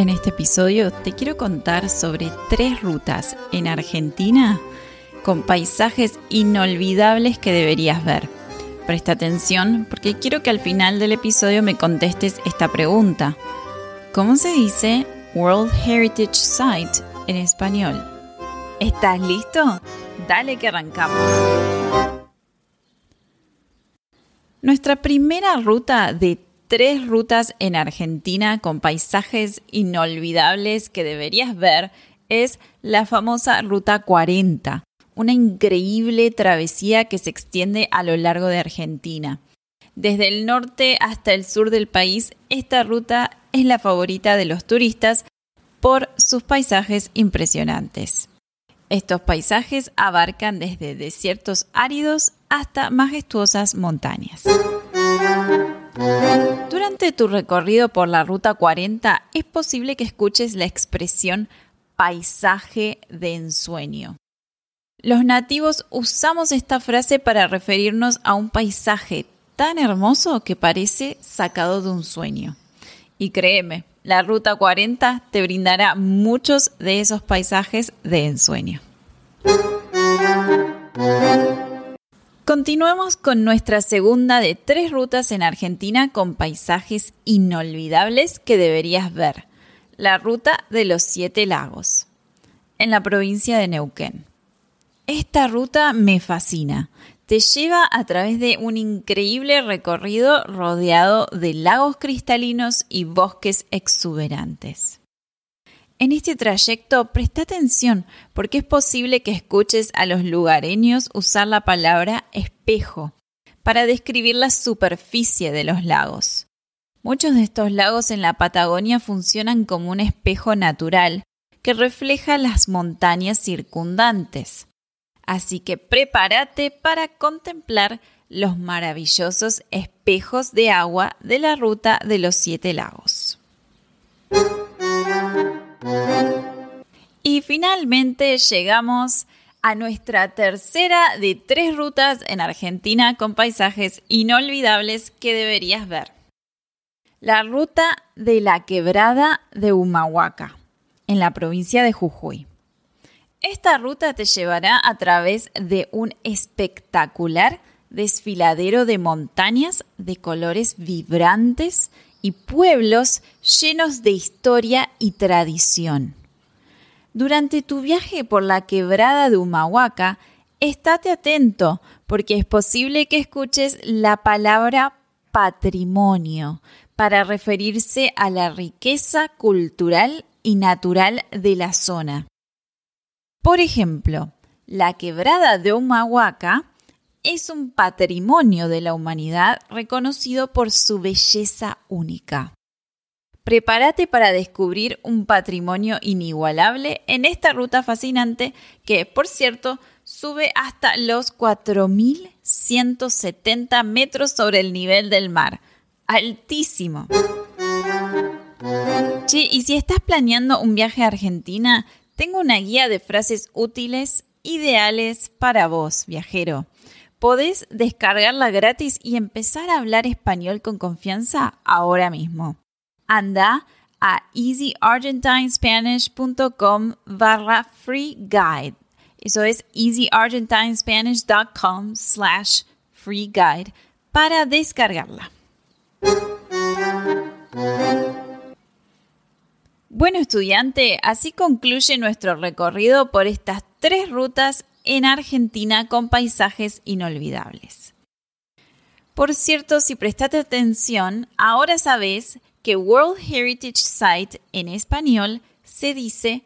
En este episodio te quiero contar sobre tres rutas en Argentina con paisajes inolvidables que deberías ver. Presta atención porque quiero que al final del episodio me contestes esta pregunta. ¿Cómo se dice World Heritage Site en español? ¿Estás listo? Dale que arrancamos. Nuestra primera ruta de tres rutas en Argentina con paisajes inolvidables que deberías ver es la famosa Ruta 40, una increíble travesía que se extiende a lo largo de Argentina. Desde el norte hasta el sur del país, esta ruta es la favorita de los turistas por sus paisajes impresionantes. Estos paisajes abarcan desde desiertos áridos hasta majestuosas montañas. Durante tu recorrido por la Ruta 40 es posible que escuches la expresión paisaje de ensueño. Los nativos usamos esta frase para referirnos a un paisaje tan hermoso que parece sacado de un sueño. Y créeme, la Ruta 40 te brindará muchos de esos paisajes de ensueño. Continuemos con nuestra segunda de tres rutas en Argentina con paisajes inolvidables que deberías ver. La ruta de los siete lagos, en la provincia de Neuquén. Esta ruta me fascina. Te lleva a través de un increíble recorrido rodeado de lagos cristalinos y bosques exuberantes. En este trayecto presta atención porque es posible que escuches a los lugareños usar la palabra espejo para describir la superficie de los lagos. Muchos de estos lagos en la Patagonia funcionan como un espejo natural que refleja las montañas circundantes. Así que prepárate para contemplar los maravillosos espejos de agua de la ruta de los siete lagos. Y finalmente llegamos a nuestra tercera de tres rutas en Argentina con paisajes inolvidables que deberías ver. La ruta de la quebrada de Humahuaca, en la provincia de Jujuy. Esta ruta te llevará a través de un espectacular desfiladero de montañas de colores vibrantes y pueblos llenos de historia y tradición. Durante tu viaje por la quebrada de Humahuaca, estate atento porque es posible que escuches la palabra patrimonio para referirse a la riqueza cultural y natural de la zona. Por ejemplo, la quebrada de Humahuaca es un patrimonio de la humanidad reconocido por su belleza única. Prepárate para descubrir un patrimonio inigualable en esta ruta fascinante que, por cierto, sube hasta los 4.170 metros sobre el nivel del mar. Altísimo. Y si estás planeando un viaje a Argentina, tengo una guía de frases útiles ideales para vos, viajero podés descargarla gratis y empezar a hablar español con confianza ahora mismo. Anda a easyargentinespanish.com barra free guide. Eso es easyargentinespanish.com slash free guide para descargarla. Bueno estudiante, así concluye nuestro recorrido por estas tres rutas en Argentina con paisajes inolvidables. Por cierto, si prestaste atención, ahora sabes que World Heritage Site en español se dice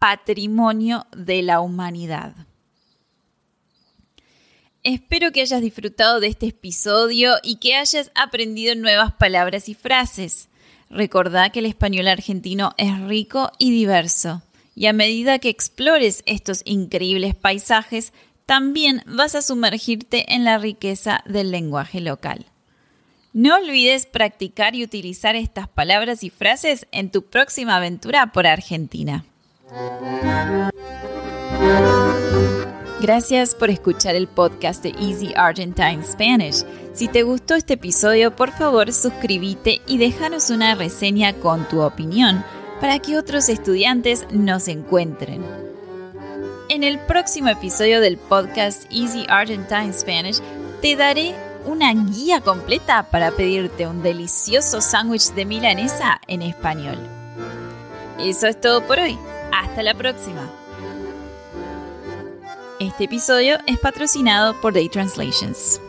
Patrimonio de la Humanidad. Espero que hayas disfrutado de este episodio y que hayas aprendido nuevas palabras y frases. Recordá que el español argentino es rico y diverso y a medida que explores estos increíbles paisajes, también vas a sumergirte en la riqueza del lenguaje local. No olvides practicar y utilizar estas palabras y frases en tu próxima aventura por Argentina. Gracias por escuchar el podcast de Easy Argentine Spanish. Si te gustó este episodio, por favor suscríbete y déjanos una reseña con tu opinión para que otros estudiantes nos encuentren. En el próximo episodio del podcast Easy Argentine Spanish te daré una guía completa para pedirte un delicioso sándwich de milanesa en español. Eso es todo por hoy. Hasta la próxima. Este episodio es patrocinado por Day Translations.